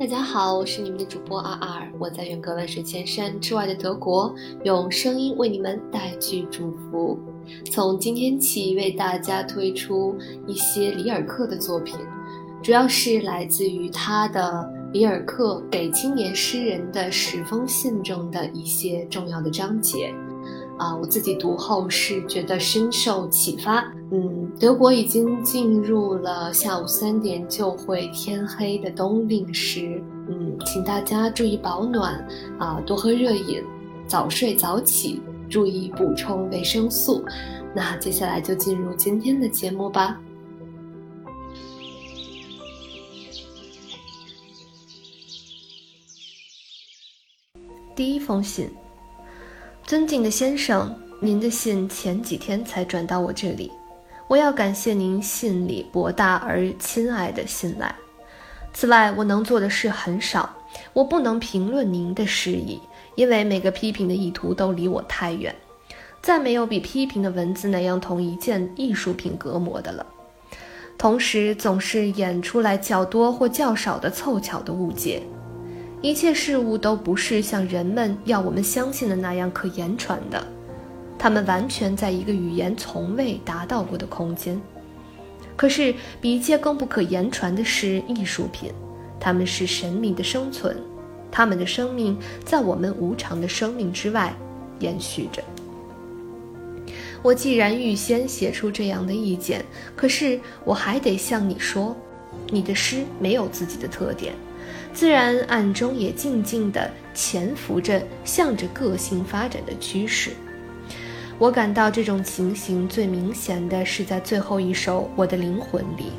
大家好，我是你们的主播阿尔，我在远隔万水千山之外的德国，用声音为你们带去祝福。从今天起，为大家推出一些里尔克的作品，主要是来自于他的里尔克给青年诗人的十封信中的一些重要的章节。啊，我自己读后是觉得深受启发。嗯，德国已经进入了下午三点就会天黑的冬令时。嗯，请大家注意保暖啊，多喝热饮，早睡早起，注意补充维生素。那接下来就进入今天的节目吧。第一封信。尊敬的先生，您的信前几天才转到我这里，我要感谢您信里博大而亲爱的信赖。此外，我能做的事很少，我不能评论您的诗意，因为每个批评的意图都离我太远。再没有比批评的文字那样同一件艺术品隔膜的了。同时，总是演出来较多或较少的凑巧的误解。一切事物都不是像人们要我们相信的那样可言传的，它们完全在一个语言从未达到过的空间。可是，比一切更不可言传的是艺术品，它们是神秘的生存，它们的生命在我们无常的生命之外延续着。我既然预先写出这样的意见，可是我还得向你说，你的诗没有自己的特点。自然暗中也静静地潜伏着，向着个性发展的趋势。我感到这种情形最明显的是在最后一首《我的灵魂》里。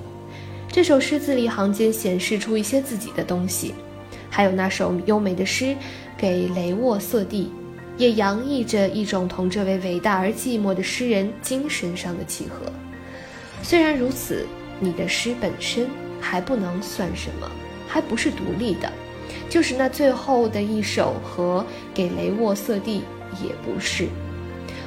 这首诗字里行间显示出一些自己的东西，还有那首优美的诗给雷沃瑟蒂，也洋溢着一种同这位伟大而寂寞的诗人精神上的契合。虽然如此，你的诗本身还不能算什么。还不是独立的，就是那最后的一首和给雷沃瑟蒂也不是。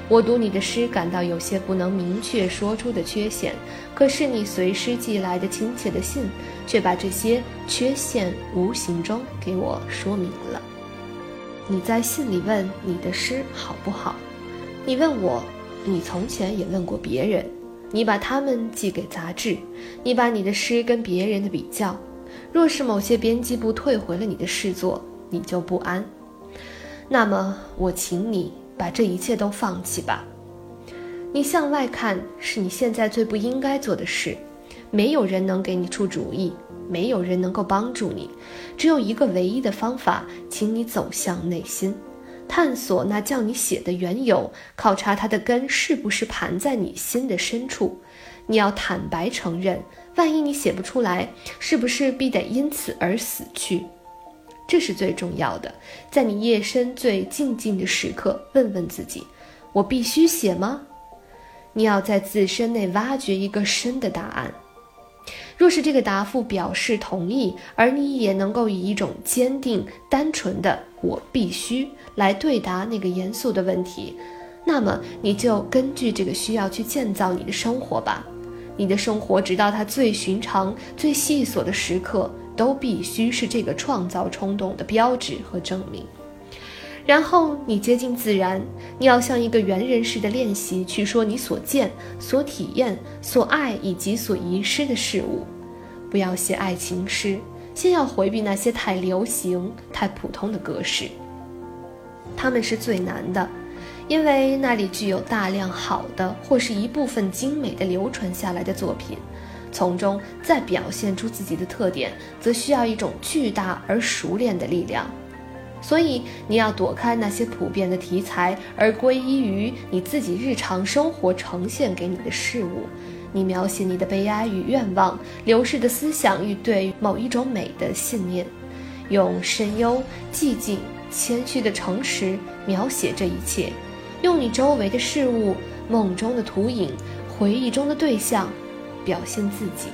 我读你的诗，感到有些不能明确说出的缺陷，可是你随诗寄来的亲切的信，却把这些缺陷无形中给我说明了。你在信里问你的诗好不好？你问我，你从前也问过别人，你把他们寄给杂志，你把你的诗跟别人的比较。若是某些编辑部退回了你的诗作，你就不安。那么，我请你把这一切都放弃吧。你向外看是你现在最不应该做的事。没有人能给你出主意，没有人能够帮助你。只有一个唯一的方法，请你走向内心，探索那叫你写的缘由，考察它的根是不是盘在你心的深处。你要坦白承认。万一你写不出来，是不是必得因此而死去？这是最重要的。在你夜深最静静的时刻，问问自己：我必须写吗？你要在自身内挖掘一个深的答案。若是这个答复表示同意，而你也能够以一种坚定、单纯的“我必须”来对答那个严肃的问题，那么你就根据这个需要去建造你的生活吧。你的生活，直到它最寻常、最细琐的时刻，都必须是这个创造冲动的标志和证明。然后你接近自然，你要像一个猿人似的练习去说你所见、所体验、所爱以及所遗失的事物。不要写爱情诗，先要回避那些太流行、太普通的格式，他们是最难的。因为那里具有大量好的或是一部分精美的流传下来的作品，从中再表现出自己的特点，则需要一种巨大而熟练的力量。所以你要躲开那些普遍的题材，而归依于你自己日常生活呈现给你的事物。你描写你的悲哀与愿望，流逝的思想与对某一种美的信念，用深幽、寂静、谦虚的诚实描写这一切。用你周围的事物、梦中的图影、回忆中的对象，表现自己。